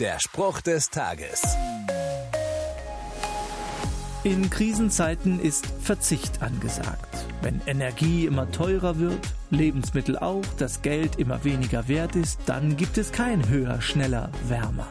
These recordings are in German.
Der Spruch des Tages. In Krisenzeiten ist Verzicht angesagt. Wenn Energie immer teurer wird, Lebensmittel auch, das Geld immer weniger wert ist, dann gibt es kein höher, schneller, wärmer.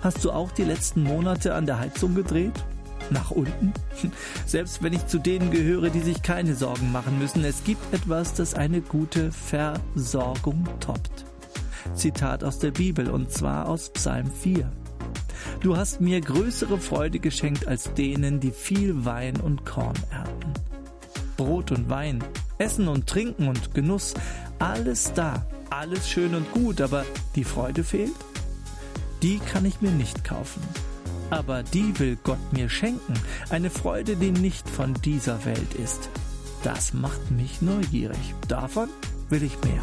Hast du auch die letzten Monate an der Heizung gedreht? Nach unten? Selbst wenn ich zu denen gehöre, die sich keine Sorgen machen müssen, es gibt etwas, das eine gute Versorgung toppt. Zitat aus der Bibel und zwar aus Psalm 4. Du hast mir größere Freude geschenkt als denen, die viel Wein und Korn ernten. Brot und Wein, Essen und Trinken und Genuss, alles da, alles schön und gut, aber die Freude fehlt? Die kann ich mir nicht kaufen. Aber die will Gott mir schenken, eine Freude, die nicht von dieser Welt ist. Das macht mich neugierig. Davon will ich mehr.